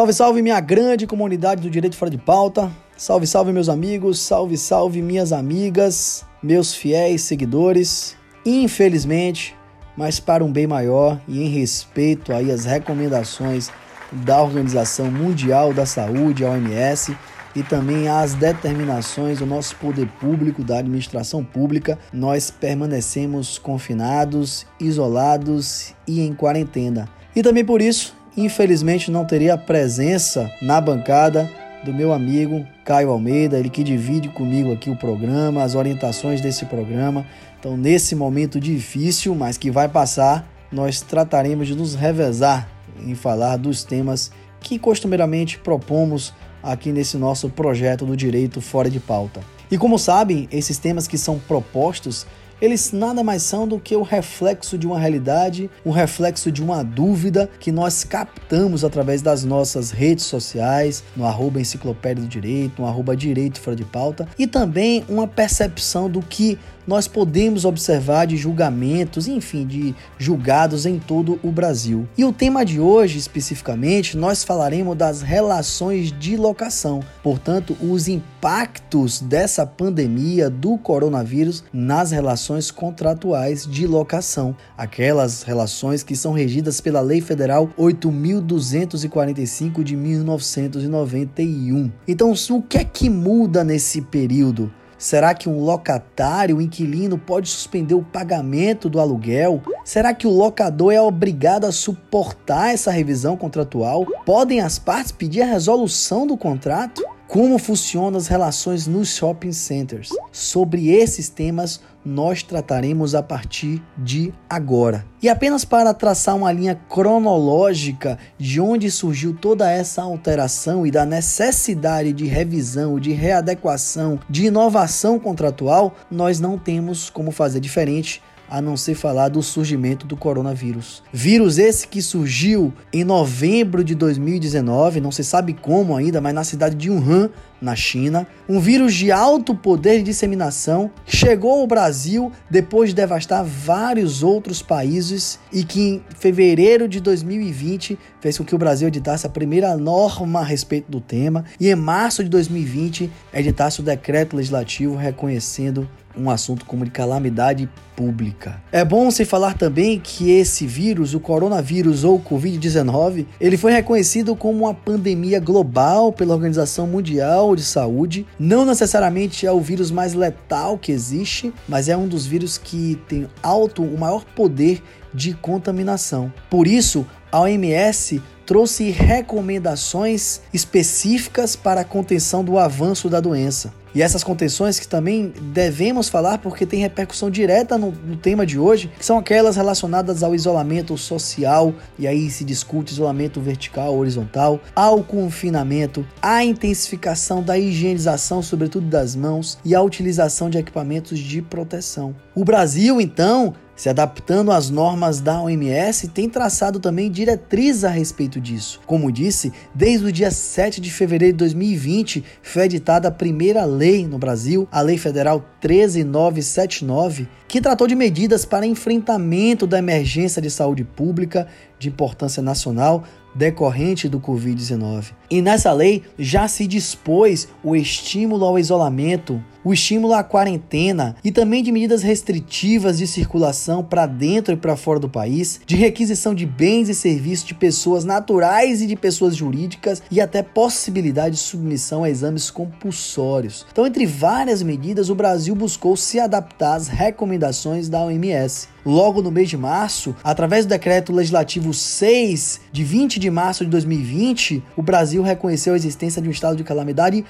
Salve, salve minha grande comunidade do Direito Fora de Pauta. Salve, salve meus amigos, salve, salve minhas amigas, meus fiéis seguidores. Infelizmente, mas para um bem maior e em respeito aí às recomendações da Organização Mundial da Saúde, a OMS, e também às determinações do nosso poder público, da administração pública, nós permanecemos confinados, isolados e em quarentena. E também por isso Infelizmente não teria a presença na bancada do meu amigo Caio Almeida, ele que divide comigo aqui o programa, as orientações desse programa. Então, nesse momento difícil, mas que vai passar, nós trataremos de nos revezar em falar dos temas que costumeiramente propomos aqui nesse nosso projeto do Direito Fora de Pauta. E como sabem, esses temas que são propostos eles nada mais são do que o reflexo de uma realidade, o reflexo de uma dúvida que nós captamos através das nossas redes sociais, no arroba enciclopédia do direito, no arroba direito fora de pauta, e também uma percepção do que nós podemos observar de julgamentos, enfim, de julgados em todo o Brasil. E o tema de hoje, especificamente, nós falaremos das relações de locação, portanto, os impactos dessa pandemia do coronavírus nas relações contratuais de locação, aquelas relações que são regidas pela Lei Federal 8245 de 1991. Então, o que é que muda nesse período? Será que um locatário, um inquilino, pode suspender o pagamento do aluguel? Será que o locador é obrigado a suportar essa revisão contratual? Podem as partes pedir a resolução do contrato? Como funcionam as relações nos shopping centers? Sobre esses temas nós trataremos a partir de agora. E apenas para traçar uma linha cronológica de onde surgiu toda essa alteração e da necessidade de revisão, de readequação, de inovação contratual, nós não temos como fazer diferente a não ser falar do surgimento do coronavírus. Vírus esse que surgiu em novembro de 2019, não se sabe como ainda, mas na cidade de Wuhan, na China. Um vírus de alto poder de disseminação chegou ao Brasil depois de devastar vários outros países e que em fevereiro de 2020 fez com que o Brasil editasse a primeira norma a respeito do tema e em março de 2020 editasse o decreto legislativo reconhecendo um assunto como de calamidade pública. É bom se falar também que esse vírus, o coronavírus ou Covid-19, ele foi reconhecido como uma pandemia global pela Organização Mundial de Saúde. Não necessariamente é o vírus mais letal que existe, mas é um dos vírus que tem alto, o maior poder de contaminação. Por isso, a OMS trouxe recomendações específicas para a contenção do avanço da doença. E essas contenções que também devemos falar porque tem repercussão direta no, no, tema de hoje, que são aquelas relacionadas ao isolamento social, e aí se discute isolamento vertical, horizontal, ao confinamento, à intensificação da higienização, sobretudo das mãos, e à utilização de equipamentos de proteção. O Brasil, então, se adaptando às normas da OMS, tem traçado também diretrizes a respeito disso. Como disse, desde o dia 7 de fevereiro de 2020 foi editada a primeira lei no Brasil, a Lei Federal 13979, que tratou de medidas para enfrentamento da emergência de saúde pública de importância nacional decorrente do Covid-19. E nessa lei já se dispôs o estímulo ao isolamento, o estímulo à quarentena e também de medidas restritivas de circulação para dentro e para fora do país, de requisição de bens e serviços de pessoas naturais e de pessoas jurídicas e até possibilidade de submissão a exames compulsórios. Então, entre várias medidas, o Brasil buscou se adaptar às recomendações da OMS. Logo no mês de março, através do decreto legislativo 6 de 20 de março de 2020, o Brasil reconheceu a existência de um estado de calamidade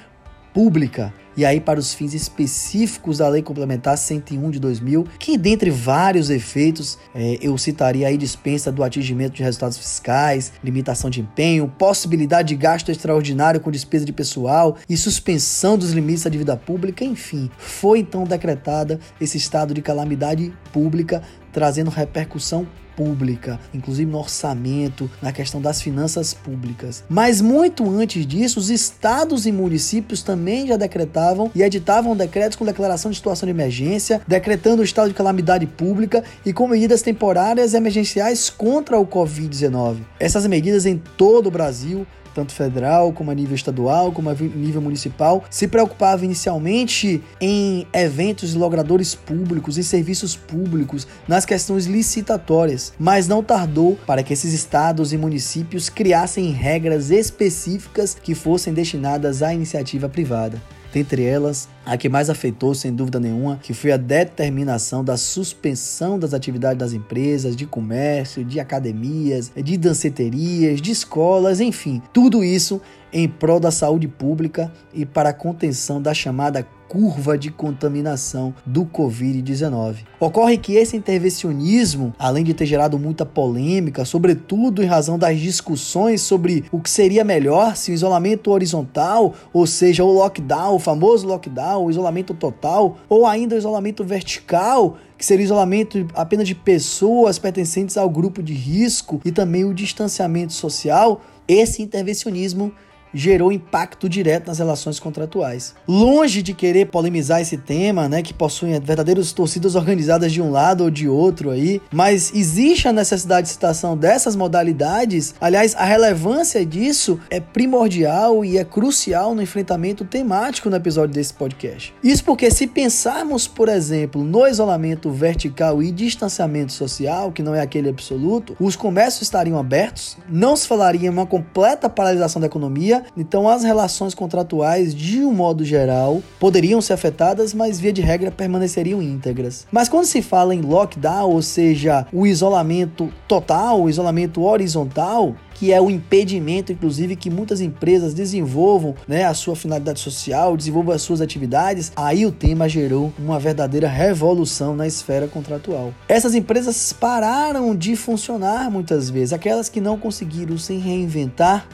pública. E aí, para os fins específicos da Lei Complementar 101 de 2000, que dentre vários efeitos, é, eu citaria aí dispensa do atingimento de resultados fiscais, limitação de empenho, possibilidade de gasto extraordinário com despesa de pessoal e suspensão dos limites da dívida pública, enfim, foi então decretada esse estado de calamidade pública, trazendo repercussão pública, inclusive no orçamento, na questão das finanças públicas. Mas muito antes disso, os estados e municípios também já decretavam e editavam decretos com declaração de situação de emergência, decretando o estado de calamidade pública e com medidas temporárias e emergenciais contra o Covid-19. Essas medidas em todo o Brasil tanto federal como a nível estadual, como a nível municipal, se preocupava inicialmente em eventos e logradores públicos, em serviços públicos, nas questões licitatórias, mas não tardou para que esses estados e municípios criassem regras específicas que fossem destinadas à iniciativa privada. Dentre elas, a que mais afetou, sem dúvida nenhuma, que foi a determinação da suspensão das atividades das empresas, de comércio, de academias, de danceterias, de escolas, enfim, tudo isso em prol da saúde pública e para a contenção da chamada curva de contaminação do Covid-19. Ocorre que esse intervencionismo, além de ter gerado muita polêmica, sobretudo em razão das discussões sobre o que seria melhor se o isolamento horizontal, ou seja, o lockdown, o famoso lockdown, o isolamento total, ou ainda o isolamento vertical, que seria o isolamento apenas de pessoas pertencentes ao grupo de risco e também o distanciamento social, esse intervencionismo gerou impacto direto nas relações contratuais. Longe de querer polemizar esse tema, né, que possuem verdadeiras torcidas organizadas de um lado ou de outro aí, mas existe a necessidade de citação dessas modalidades. Aliás, a relevância disso é primordial e é crucial no enfrentamento temático no episódio desse podcast. Isso porque se pensarmos, por exemplo, no isolamento vertical e distanciamento social, que não é aquele absoluto, os comércios estariam abertos, não se falaria em uma completa paralisação da economia então as relações contratuais, de um modo geral, poderiam ser afetadas, mas via de regra permaneceriam íntegras. Mas quando se fala em lockdown, ou seja, o isolamento total, o isolamento horizontal, que é o impedimento, inclusive, que muitas empresas desenvolvam né, a sua finalidade social, desenvolvam as suas atividades, aí o tema gerou uma verdadeira revolução na esfera contratual. Essas empresas pararam de funcionar muitas vezes, aquelas que não conseguiram se reinventar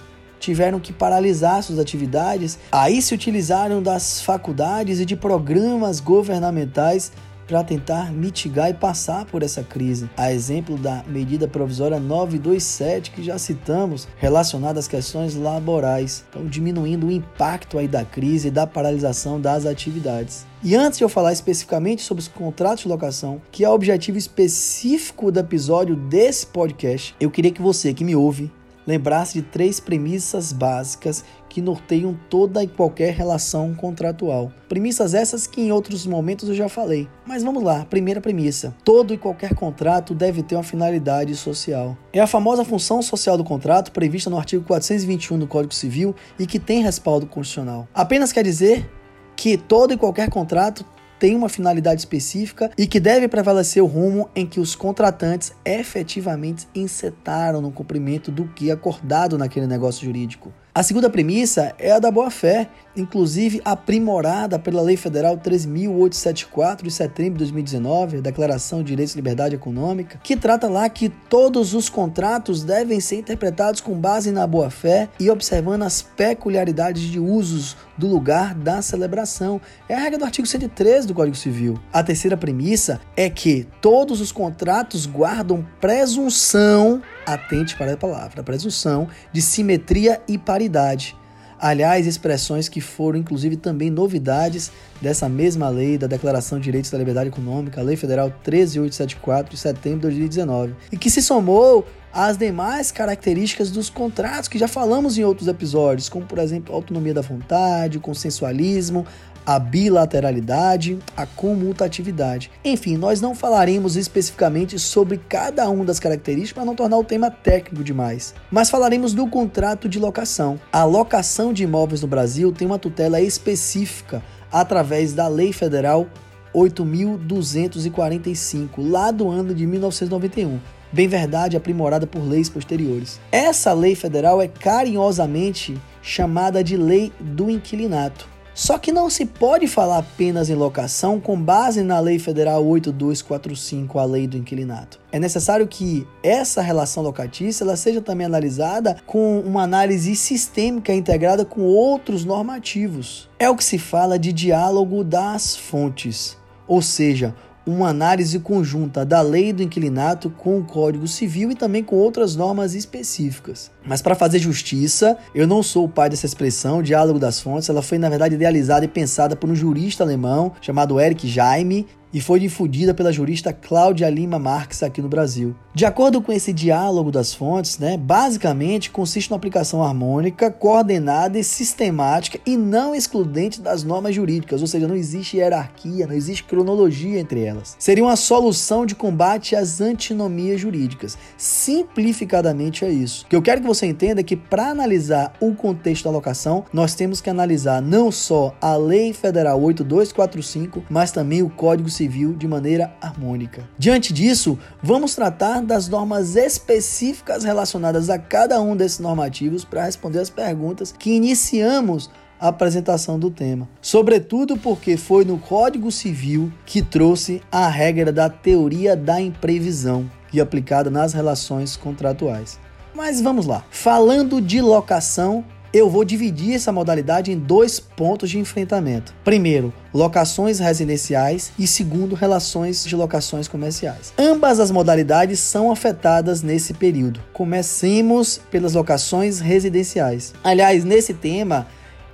tiveram que paralisar suas atividades, aí se utilizaram das faculdades e de programas governamentais para tentar mitigar e passar por essa crise. A exemplo da medida provisória 927 que já citamos, relacionada às questões laborais, então diminuindo o impacto aí da crise e da paralisação das atividades. E antes de eu falar especificamente sobre os contratos de locação, que é o objetivo específico do episódio desse podcast, eu queria que você que me ouve lembrar-se de três premissas básicas que norteiam toda e qualquer relação contratual. Premissas essas que em outros momentos eu já falei. Mas vamos lá, primeira premissa: todo e qualquer contrato deve ter uma finalidade social. É a famosa função social do contrato prevista no artigo 421 do Código Civil e que tem respaldo constitucional. Apenas quer dizer que todo e qualquer contrato tem uma finalidade específica e que deve prevalecer o rumo em que os contratantes efetivamente encetaram no cumprimento do que é acordado naquele negócio jurídico. A segunda premissa é a da boa-fé, inclusive aprimorada pela Lei Federal 3.874 de setembro de 2019, a Declaração de Direitos e Liberdade Econômica, que trata lá que todos os contratos devem ser interpretados com base na boa-fé e observando as peculiaridades de usos do lugar da celebração. É a regra do artigo 113 do Código Civil. A terceira premissa é que todos os contratos guardam presunção atente para a palavra, a presunção de simetria e paridade. Aliás, expressões que foram inclusive também novidades dessa mesma lei da Declaração de Direitos da Liberdade Econômica, a Lei Federal 13874 de setembro de 2019, e que se somou às demais características dos contratos que já falamos em outros episódios, como por exemplo autonomia da vontade, o consensualismo, a bilateralidade, a comutatividade. Enfim, nós não falaremos especificamente sobre cada uma das características para não tornar o tema técnico demais, mas falaremos do contrato de locação. A locação de imóveis no Brasil tem uma tutela específica através da Lei Federal 8.245, lá do ano de 1991 bem verdade aprimorada por leis posteriores. Essa lei federal é carinhosamente chamada de Lei do Inquilinato. Só que não se pode falar apenas em locação com base na Lei Federal 8245, a Lei do Inquilinato. É necessário que essa relação locatícia ela seja também analisada com uma análise sistêmica integrada com outros normativos. É o que se fala de diálogo das fontes, ou seja, uma análise conjunta da lei do inquilinato com o Código Civil e também com outras normas específicas. Mas para fazer justiça, eu não sou o pai dessa expressão, diálogo das fontes. Ela foi, na verdade, idealizada e pensada por um jurista alemão chamado Eric Jaime, e foi difundida pela jurista Cláudia Lima Marques aqui no Brasil. De acordo com esse diálogo das fontes, né, basicamente consiste na aplicação harmônica, coordenada e sistemática e não excludente das normas jurídicas, ou seja, não existe hierarquia, não existe cronologia entre elas. Seria uma solução de combate às antinomias jurídicas. Simplificadamente é isso. O que eu quero que você entenda é que para analisar o contexto da locação, nós temos que analisar não só a Lei Federal 8245, mas também o Código Civil de maneira harmônica. Diante disso, vamos tratar das normas específicas relacionadas a cada um desses normativos para responder as perguntas que iniciamos a apresentação do tema. Sobretudo porque foi no Código Civil que trouxe a regra da teoria da imprevisão e aplicada nas relações contratuais. Mas vamos lá. Falando de locação, eu vou dividir essa modalidade em dois pontos de enfrentamento. Primeiro, locações residenciais e segundo, relações de locações comerciais. Ambas as modalidades são afetadas nesse período. Comecemos pelas locações residenciais. Aliás, nesse tema,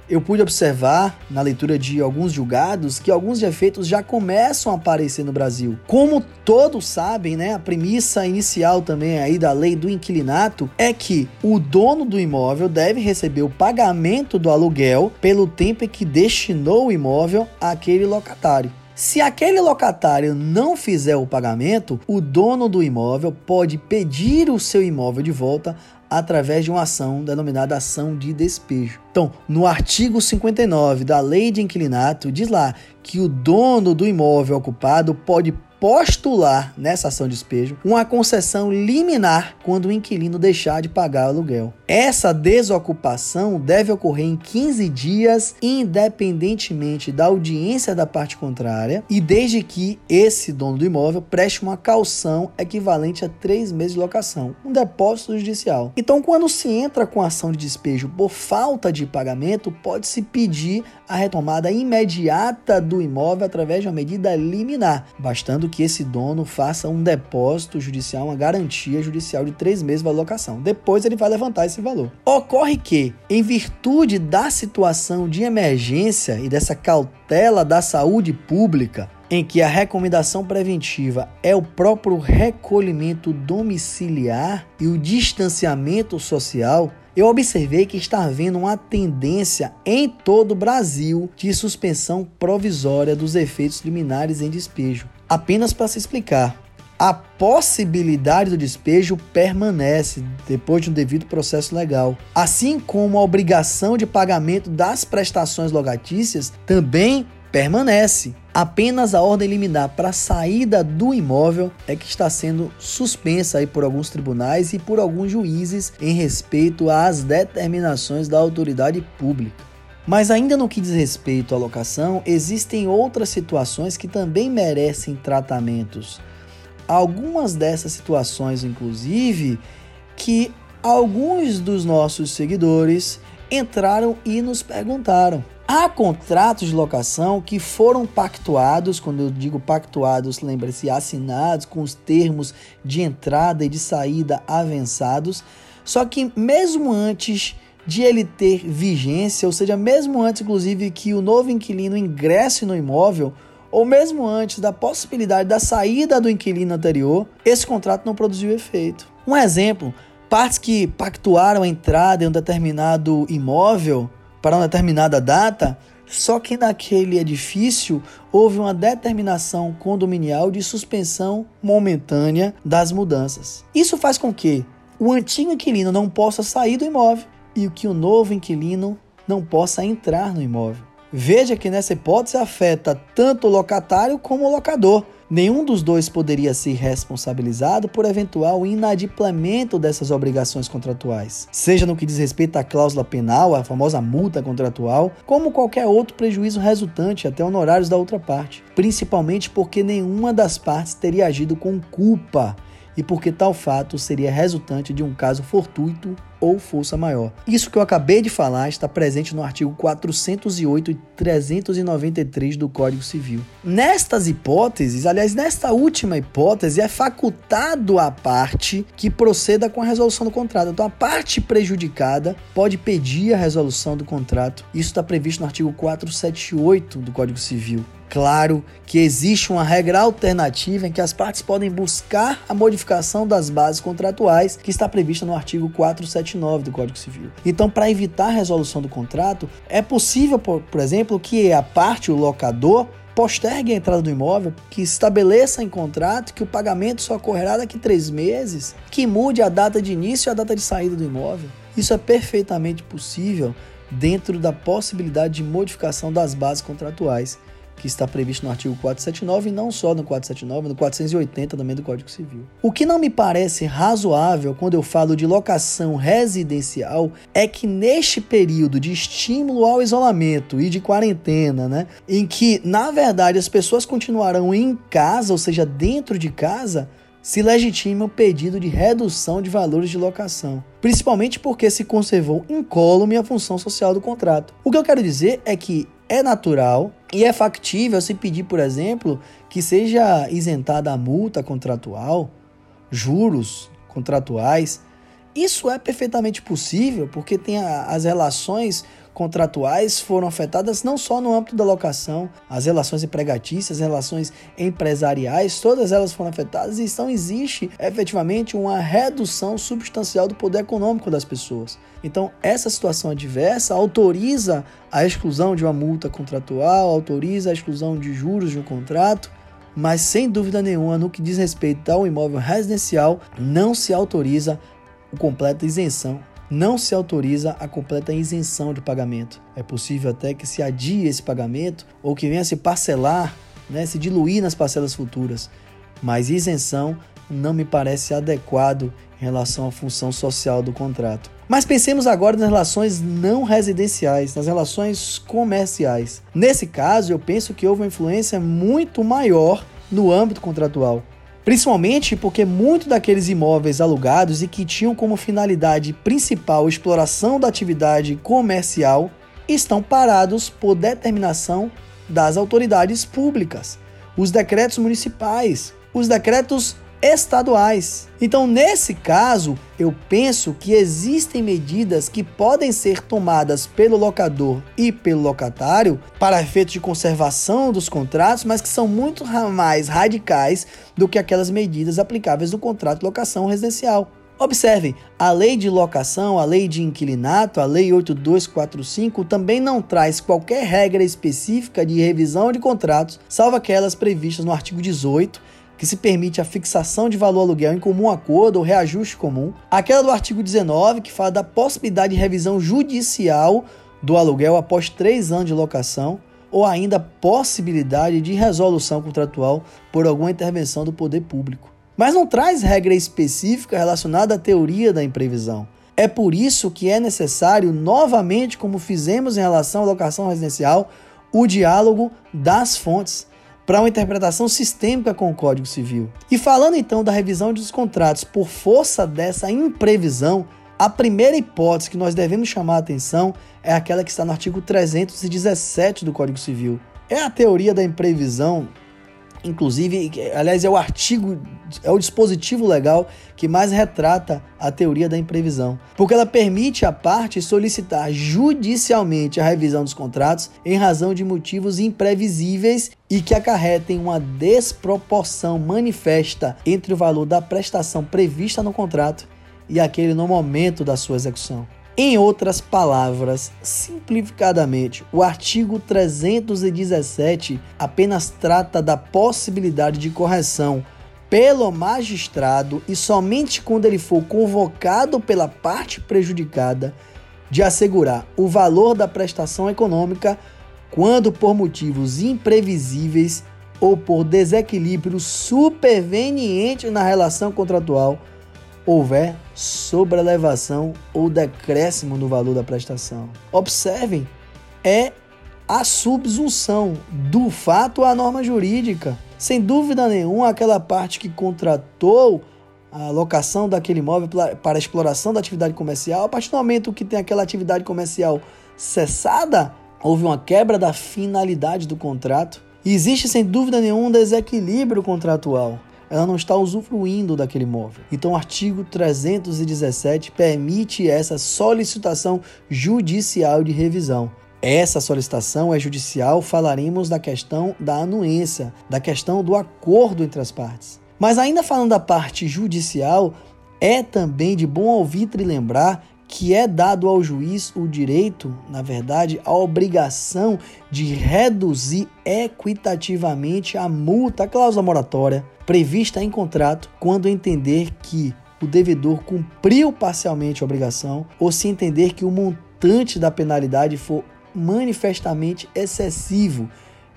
eu pude observar na leitura de alguns julgados que alguns defeitos já começam a aparecer no Brasil. Como todos sabem, né, a premissa inicial também aí da lei do inquilinato é que o dono do imóvel deve receber o pagamento do aluguel pelo tempo em que destinou o imóvel àquele locatário. Se aquele locatário não fizer o pagamento, o dono do imóvel pode pedir o seu imóvel de volta através de uma ação denominada ação de despejo. Então, no artigo 59 da Lei de Inquilinato, diz lá que o dono do imóvel ocupado pode postular nessa ação de despejo uma concessão liminar quando o inquilino deixar de pagar o aluguel. Essa desocupação deve ocorrer em 15 dias, independentemente da audiência da parte contrária, e desde que esse dono do imóvel preste uma calção equivalente a três meses de locação, um depósito judicial. Então, quando se entra com ação de despejo por falta de pagamento, pode-se pedir a retomada imediata do imóvel através de uma medida liminar, bastando que esse dono faça um depósito judicial, uma garantia judicial de três meses de locação. Depois ele vai levantar esse valor. Ocorre que, em virtude da situação de emergência e dessa cautela da saúde pública, em que a recomendação preventiva é o próprio recolhimento domiciliar e o distanciamento social, eu observei que está havendo uma tendência em todo o Brasil de suspensão provisória dos efeitos liminares em despejo. Apenas para se explicar, a possibilidade do despejo permanece depois de um devido processo legal, assim como a obrigação de pagamento das prestações locatícias também permanece. Apenas a ordem liminar para saída do imóvel é que está sendo suspensa aí por alguns tribunais e por alguns juízes em respeito às determinações da autoridade pública. Mas ainda no que diz respeito à locação, existem outras situações que também merecem tratamentos. Algumas dessas situações, inclusive, que alguns dos nossos seguidores entraram e nos perguntaram: Há contratos de locação que foram pactuados, quando eu digo pactuados, lembre-se, assinados com os termos de entrada e de saída avançados, só que mesmo antes de ele ter vigência, ou seja, mesmo antes, inclusive, que o novo inquilino ingresse no imóvel, ou mesmo antes da possibilidade da saída do inquilino anterior, esse contrato não produziu efeito. Um exemplo: partes que pactuaram a entrada em um determinado imóvel para uma determinada data, só que naquele edifício houve uma determinação condominial de suspensão momentânea das mudanças. Isso faz com que o antigo inquilino não possa sair do imóvel e que o novo inquilino não possa entrar no imóvel. Veja que nessa hipótese afeta tanto o locatário como o locador, Nenhum dos dois poderia ser responsabilizado por eventual inadimplemento dessas obrigações contratuais, seja no que diz respeito à cláusula penal, a famosa multa contratual, como qualquer outro prejuízo resultante até honorários da outra parte, principalmente porque nenhuma das partes teria agido com culpa e porque tal fato seria resultante de um caso fortuito ou força maior. Isso que eu acabei de falar está presente no artigo 408 e 393 do Código Civil. Nestas hipóteses, aliás, nesta última hipótese, é facultado à parte que proceda com a resolução do contrato. Então, a parte prejudicada pode pedir a resolução do contrato. Isso está previsto no artigo 478 do Código Civil. Claro que existe uma regra alternativa em que as partes podem buscar a modificação das bases contratuais que está prevista no artigo 479 do Código Civil. Então, para evitar a resolução do contrato, é possível, por, por exemplo, que a parte, o locador, postergue a entrada do imóvel, que estabeleça em contrato que o pagamento só ocorrerá daqui três meses, que mude a data de início e a data de saída do imóvel. Isso é perfeitamente possível dentro da possibilidade de modificação das bases contratuais que está previsto no artigo 479 e não só no 479, no 480 também do Código Civil. O que não me parece razoável quando eu falo de locação residencial é que neste período de estímulo ao isolamento e de quarentena, né, em que na verdade as pessoas continuarão em casa, ou seja, dentro de casa, se legitima o pedido de redução de valores de locação, principalmente porque se conservou incólume a função social do contrato. O que eu quero dizer é que é natural e é factível se pedir, por exemplo, que seja isentada a multa contratual, juros contratuais. Isso é perfeitamente possível porque tem a, as relações contratuais foram afetadas não só no âmbito da locação, as relações empregatícias, as relações empresariais, todas elas foram afetadas e então existe efetivamente uma redução substancial do poder econômico das pessoas. Então, essa situação adversa autoriza a exclusão de uma multa contratual, autoriza a exclusão de juros de um contrato, mas sem dúvida nenhuma, no que diz respeito ao imóvel residencial, não se autoriza a completa isenção não se autoriza a completa isenção de pagamento. É possível até que se adie esse pagamento ou que venha se parcelar, né, se diluir nas parcelas futuras. Mas isenção não me parece adequado em relação à função social do contrato. Mas pensemos agora nas relações não residenciais, nas relações comerciais. Nesse caso, eu penso que houve uma influência muito maior no âmbito contratual. Principalmente porque muitos daqueles imóveis alugados e que tinham como finalidade principal exploração da atividade comercial estão parados por determinação das autoridades públicas, os decretos municipais, os decretos estaduais. Então, nesse caso, eu penso que existem medidas que podem ser tomadas pelo locador e pelo locatário para efeito de conservação dos contratos, mas que são muito mais radicais do que aquelas medidas aplicáveis no contrato de locação residencial. Observem, a lei de locação, a lei de inquilinato, a lei 8245 também não traz qualquer regra específica de revisão de contratos, salvo aquelas previstas no artigo 18 que se permite a fixação de valor aluguel em comum acordo ou reajuste comum. Aquela do artigo 19, que fala da possibilidade de revisão judicial do aluguel após três anos de locação, ou ainda possibilidade de resolução contratual por alguma intervenção do poder público. Mas não traz regra específica relacionada à teoria da imprevisão. É por isso que é necessário, novamente, como fizemos em relação à locação residencial, o diálogo das fontes para uma interpretação sistêmica com o Código Civil. E falando então da revisão dos contratos por força dessa imprevisão, a primeira hipótese que nós devemos chamar a atenção é aquela que está no artigo 317 do Código Civil. É a teoria da imprevisão Inclusive, aliás, é o artigo, é o dispositivo legal que mais retrata a teoria da imprevisão, porque ela permite à parte solicitar judicialmente a revisão dos contratos em razão de motivos imprevisíveis e que acarretem uma desproporção manifesta entre o valor da prestação prevista no contrato e aquele no momento da sua execução. Em outras palavras, simplificadamente, o artigo 317 apenas trata da possibilidade de correção pelo magistrado e somente quando ele for convocado pela parte prejudicada de assegurar o valor da prestação econômica quando por motivos imprevisíveis ou por desequilíbrio superveniente na relação contratual houver sobrelevação ou decréscimo no valor da prestação. Observem, é a subsunção do fato à norma jurídica. Sem dúvida nenhuma, aquela parte que contratou a locação daquele imóvel para exploração da atividade comercial, a partir do momento que tem aquela atividade comercial cessada, houve uma quebra da finalidade do contrato. E existe sem dúvida nenhuma um desequilíbrio contratual ela não está usufruindo daquele imóvel. Então, o artigo 317 permite essa solicitação judicial de revisão. essa solicitação é judicial, falaremos da questão da anuência, da questão do acordo entre as partes. Mas ainda falando da parte judicial, é também de bom alvitre lembrar que é dado ao juiz o direito, na verdade, a obrigação de reduzir equitativamente a multa, a cláusula moratória prevista em contrato, quando entender que o devedor cumpriu parcialmente a obrigação ou se entender que o montante da penalidade for manifestamente excessivo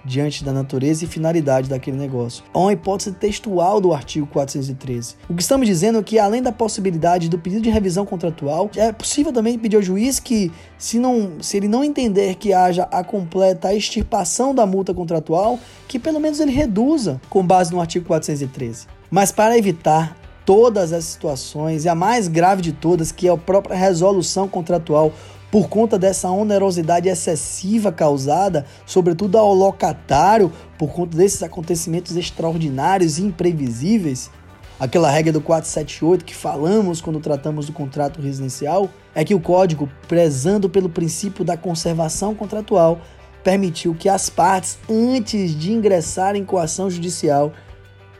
diante da natureza e finalidade daquele negócio. Há uma hipótese textual do artigo 413. O que estamos dizendo é que, além da possibilidade do pedido de revisão contratual, é possível também pedir ao juiz que, se, não, se ele não entender que haja a completa extirpação da multa contratual, que pelo menos ele reduza com base no artigo 413. Mas para evitar todas as situações, e a mais grave de todas, que é a própria resolução contratual por conta dessa onerosidade excessiva causada, sobretudo ao locatário, por conta desses acontecimentos extraordinários e imprevisíveis, aquela regra do 478 que falamos quando tratamos do contrato residencial, é que o código, prezando pelo princípio da conservação contratual, permitiu que as partes, antes de ingressarem com ação judicial,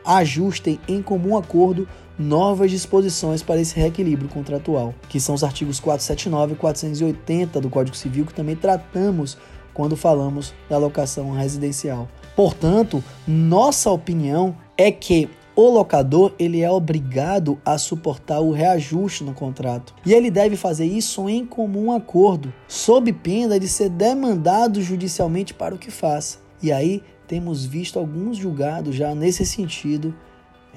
ajustem em comum acordo novas disposições para esse reequilíbrio contratual, que são os artigos 479 e 480 do Código Civil, que também tratamos quando falamos da locação residencial. Portanto, nossa opinião é que o locador ele é obrigado a suportar o reajuste no contrato e ele deve fazer isso em comum acordo, sob pena de ser demandado judicialmente para o que faça. E aí temos visto alguns julgados já nesse sentido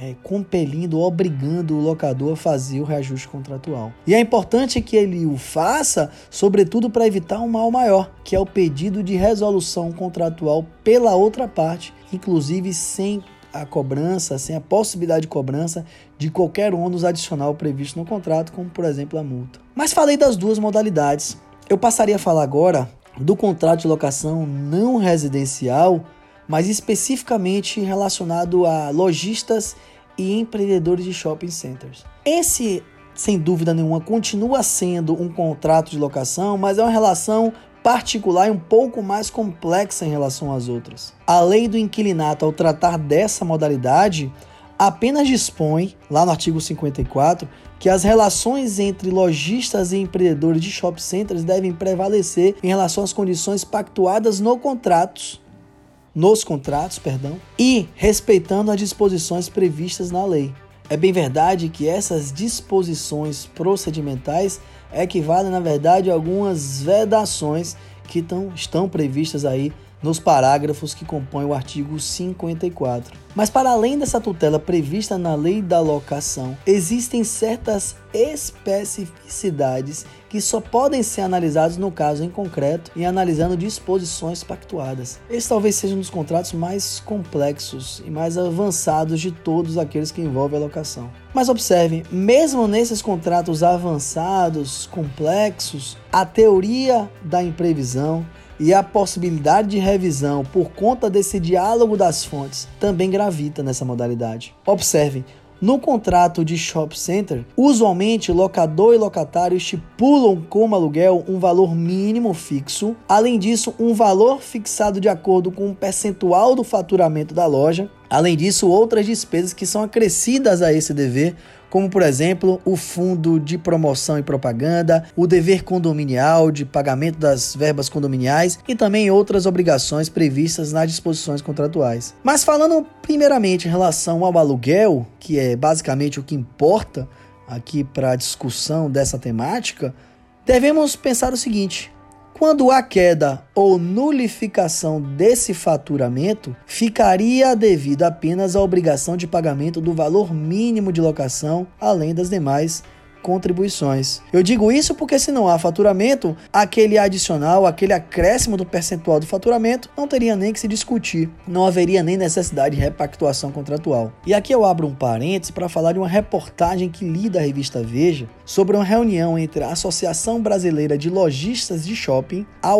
é, compelindo, obrigando o locador a fazer o reajuste contratual. E é importante que ele o faça, sobretudo para evitar um mal maior, que é o pedido de resolução contratual pela outra parte, inclusive sem a cobrança, sem a possibilidade de cobrança de qualquer ônus adicional previsto no contrato, como por exemplo a multa. Mas falei das duas modalidades. Eu passaria a falar agora do contrato de locação não residencial mas especificamente relacionado a lojistas e empreendedores de shopping centers. Esse, sem dúvida nenhuma, continua sendo um contrato de locação, mas é uma relação particular e um pouco mais complexa em relação às outras. A lei do inquilinato, ao tratar dessa modalidade, apenas dispõe, lá no artigo 54, que as relações entre lojistas e empreendedores de shopping centers devem prevalecer em relação às condições pactuadas no contratos nos contratos, perdão, e respeitando as disposições previstas na lei. É bem verdade que essas disposições procedimentais equivalem, na verdade, a algumas vedações que tão, estão previstas aí nos parágrafos que compõem o artigo 54. Mas para além dessa tutela prevista na lei da locação, existem certas especificidades que só podem ser analisadas no caso em concreto e analisando disposições pactuadas. Esse talvez seja um dos contratos mais complexos e mais avançados de todos aqueles que envolvem a locação. Mas observe, mesmo nesses contratos avançados, complexos, a teoria da imprevisão e a possibilidade de revisão por conta desse diálogo das fontes também gravita nessa modalidade. Observe, no contrato de shop center, usualmente locador e locatário estipulam como aluguel um valor mínimo fixo, além disso, um valor fixado de acordo com um percentual do faturamento da loja. Além disso, outras despesas que são acrescidas a esse dever, como por exemplo o fundo de promoção e propaganda, o dever condominial de pagamento das verbas condominiais e também outras obrigações previstas nas disposições contratuais. Mas falando primeiramente em relação ao aluguel, que é basicamente o que importa aqui para a discussão dessa temática, devemos pensar o seguinte: quando há queda ou nulificação desse faturamento, ficaria devida apenas a obrigação de pagamento do valor mínimo de locação, além das demais contribuições. Eu digo isso porque se não há faturamento, aquele adicional, aquele acréscimo do percentual do faturamento não teria nem que se discutir, não haveria nem necessidade de repactuação contratual. E aqui eu abro um parênteses para falar de uma reportagem que li da revista Veja sobre uma reunião entre a Associação Brasileira de Lojistas de Shopping, a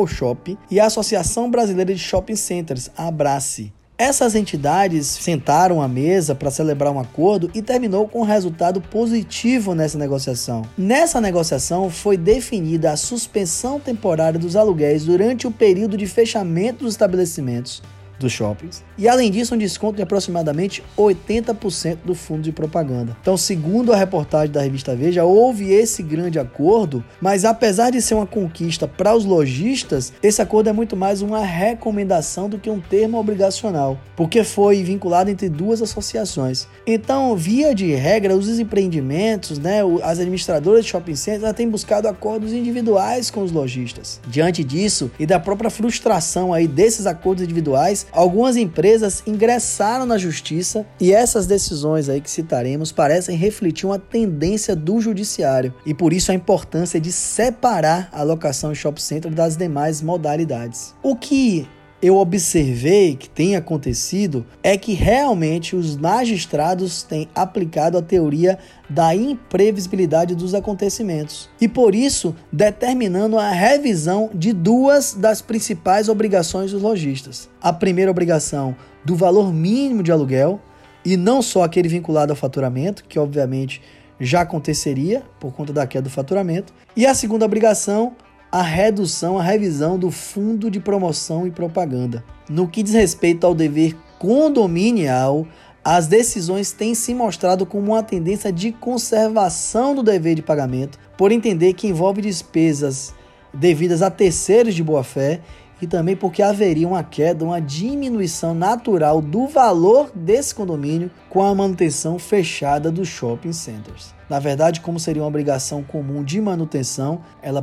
e a Associação Brasileira de Shopping Centers, a Abrace Essas entidades sentaram à mesa para celebrar um acordo e terminou com um resultado positivo nessa negociação. Nessa negociação foi definida a suspensão temporária dos aluguéis durante o período de fechamento dos estabelecimentos dos shoppings. E além disso, um desconto de aproximadamente 80% do fundo de propaganda. Então, segundo a reportagem da revista Veja, houve esse grande acordo, mas apesar de ser uma conquista para os lojistas, esse acordo é muito mais uma recomendação do que um termo obrigacional, porque foi vinculado entre duas associações. Então, via de regra, os empreendimentos, né, as administradoras de shopping centers têm buscado acordos individuais com os lojistas. Diante disso e da própria frustração aí desses acordos individuais, algumas empresas ingressaram na justiça e essas decisões aí que citaremos parecem refletir uma tendência do judiciário e por isso a importância de separar a locação em shopping center das demais modalidades. O que eu observei que tem acontecido é que realmente os magistrados têm aplicado a teoria da imprevisibilidade dos acontecimentos e por isso determinando a revisão de duas das principais obrigações dos lojistas. A primeira obrigação do valor mínimo de aluguel e não só aquele vinculado ao faturamento, que obviamente já aconteceria por conta da queda do faturamento, e a segunda obrigação a redução, a revisão do Fundo de Promoção e Propaganda. No que diz respeito ao dever condominial, as decisões têm se mostrado como uma tendência de conservação do dever de pagamento, por entender que envolve despesas devidas a terceiros de boa-fé e também porque haveria uma queda, uma diminuição natural do valor desse condomínio com a manutenção fechada dos shopping centers. Na verdade, como seria uma obrigação comum de manutenção, ela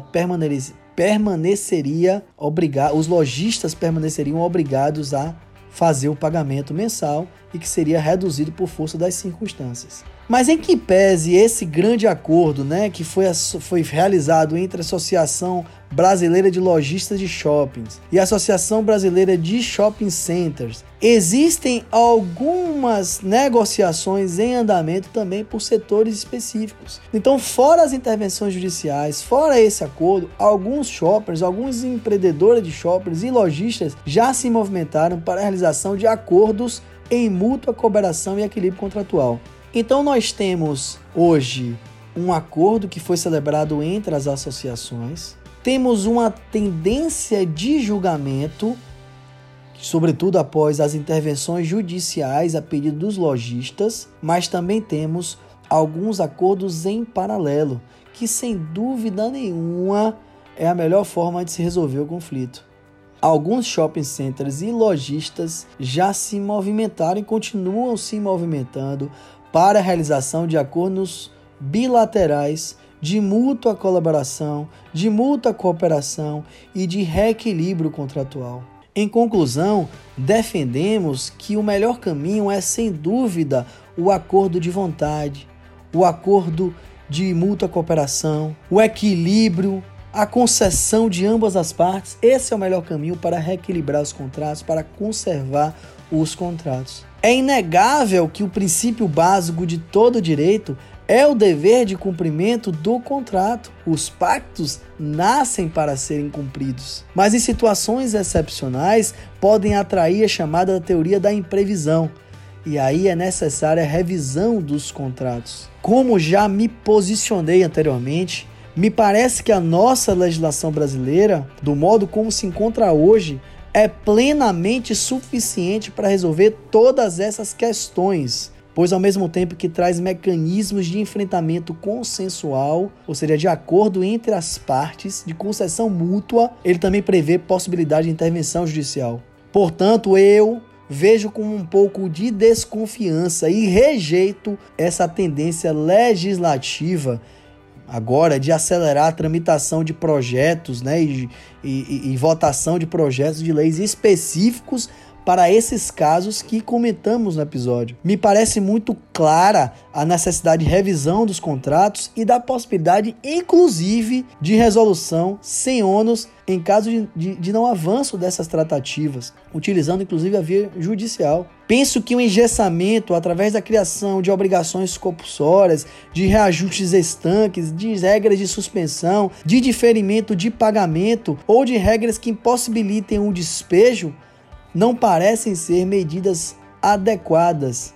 permaneceria obrigada, os lojistas permaneceriam obrigados a fazer o pagamento mensal e que seria reduzido por força das circunstâncias. Mas em que pese esse grande acordo né, que foi, foi realizado entre a Associação Brasileira de Lojistas de Shoppings e a Associação Brasileira de Shopping Centers, existem algumas negociações em andamento também por setores específicos. Então, fora as intervenções judiciais, fora esse acordo, alguns shoppers, alguns empreendedores de shoppers e lojistas já se movimentaram para a realização de acordos em mútua cooperação e equilíbrio contratual. Então nós temos hoje um acordo que foi celebrado entre as associações, temos uma tendência de julgamento, sobretudo após as intervenções judiciais a pedido dos lojistas, mas também temos alguns acordos em paralelo, que sem dúvida nenhuma é a melhor forma de se resolver o conflito. Alguns shopping centers e lojistas já se movimentaram e continuam se movimentando para a realização de acordos bilaterais de mútua colaboração, de mútua cooperação e de reequilíbrio contratual. Em conclusão, defendemos que o melhor caminho é, sem dúvida, o acordo de vontade, o acordo de mútua cooperação, o equilíbrio, a concessão de ambas as partes. Esse é o melhor caminho para reequilibrar os contratos, para conservar os contratos. É inegável que o princípio básico de todo direito é o dever de cumprimento do contrato. Os pactos nascem para serem cumpridos, mas em situações excepcionais podem atrair a chamada teoria da imprevisão. E aí é necessária a revisão dos contratos. Como já me posicionei anteriormente, me parece que a nossa legislação brasileira, do modo como se encontra hoje, é plenamente suficiente para resolver todas essas questões, pois ao mesmo tempo que traz mecanismos de enfrentamento consensual, ou seja, de acordo entre as partes, de concessão mútua, ele também prevê possibilidade de intervenção judicial. Portanto, eu vejo com um pouco de desconfiança e rejeito essa tendência legislativa agora de acelerar a tramitação de projetos né, e, e, e, votação de projetos de leis específicos para esses casos que comentamos no episódio. Me parece muito clara a necessidade de revisão dos contratos e da possibilidade, inclusive, de resolução sem ônus em caso de, de, de não avanço dessas tratativas, utilizando inclusive a via judicial. Penso que o engessamento, através da criação de obrigações compulsórias, de reajustes estanques, de regras de suspensão, de diferimento de pagamento ou de regras que impossibilitem o despejo, não parecem ser medidas adequadas,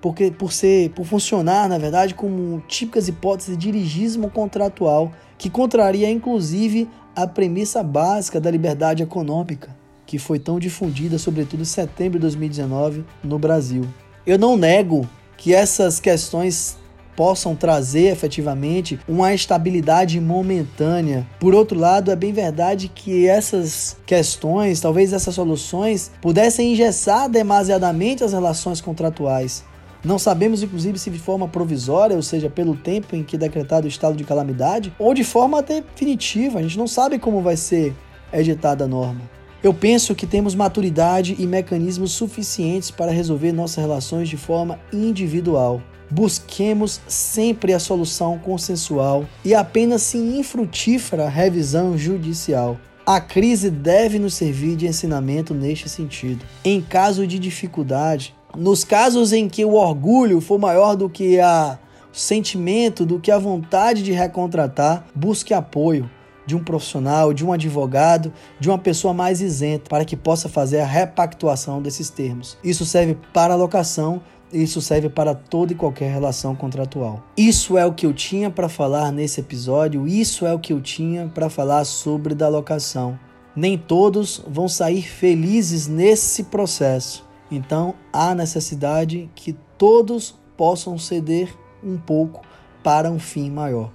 porque por ser, por funcionar, na verdade, como típicas hipóteses de dirigismo contratual, que contraria inclusive a premissa básica da liberdade econômica, que foi tão difundida, sobretudo em setembro de 2019, no Brasil. Eu não nego que essas questões possam trazer efetivamente uma estabilidade momentânea. Por outro lado, é bem verdade que essas questões, talvez essas soluções, pudessem engessar demasiadamente as relações contratuais. Não sabemos, inclusive, se de forma provisória, ou seja, pelo tempo em que é decretado o estado de calamidade, ou de forma definitiva. A gente não sabe como vai ser editada a norma. Eu penso que temos maturidade e mecanismos suficientes para resolver nossas relações de forma individual. Busquemos sempre a solução consensual e apenas se infrutífera revisão judicial. A crise deve nos servir de ensinamento neste sentido. Em caso de dificuldade, nos casos em que o orgulho for maior do que a sentimento, do que a vontade de recontratar, busque apoio de um profissional, de um advogado, de uma pessoa mais isenta, para que possa fazer a repactuação desses termos. Isso serve para locação isso serve para toda e qualquer relação contratual. Isso é o que eu tinha para falar nesse episódio, isso é o que eu tinha para falar sobre da locação. Nem todos vão sair felizes nesse processo. Então há necessidade que todos possam ceder um pouco para um fim maior.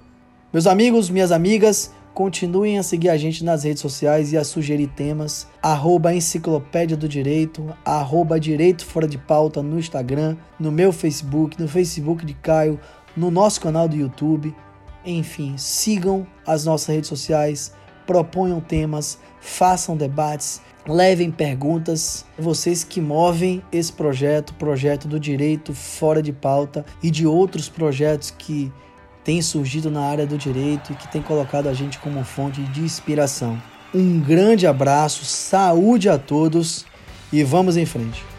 Meus amigos, minhas amigas, Continuem a seguir a gente nas redes sociais e a sugerir temas. Arroba Enciclopédia do Direito, arroba Direito Fora de Pauta no Instagram, no meu Facebook, no Facebook de Caio, no nosso canal do YouTube. Enfim, sigam as nossas redes sociais, proponham temas, façam debates, levem perguntas. Vocês que movem esse projeto, projeto do Direito Fora de Pauta e de outros projetos que tem surgido na área do direito e que tem colocado a gente como fonte de inspiração. Um grande abraço, saúde a todos e vamos em frente.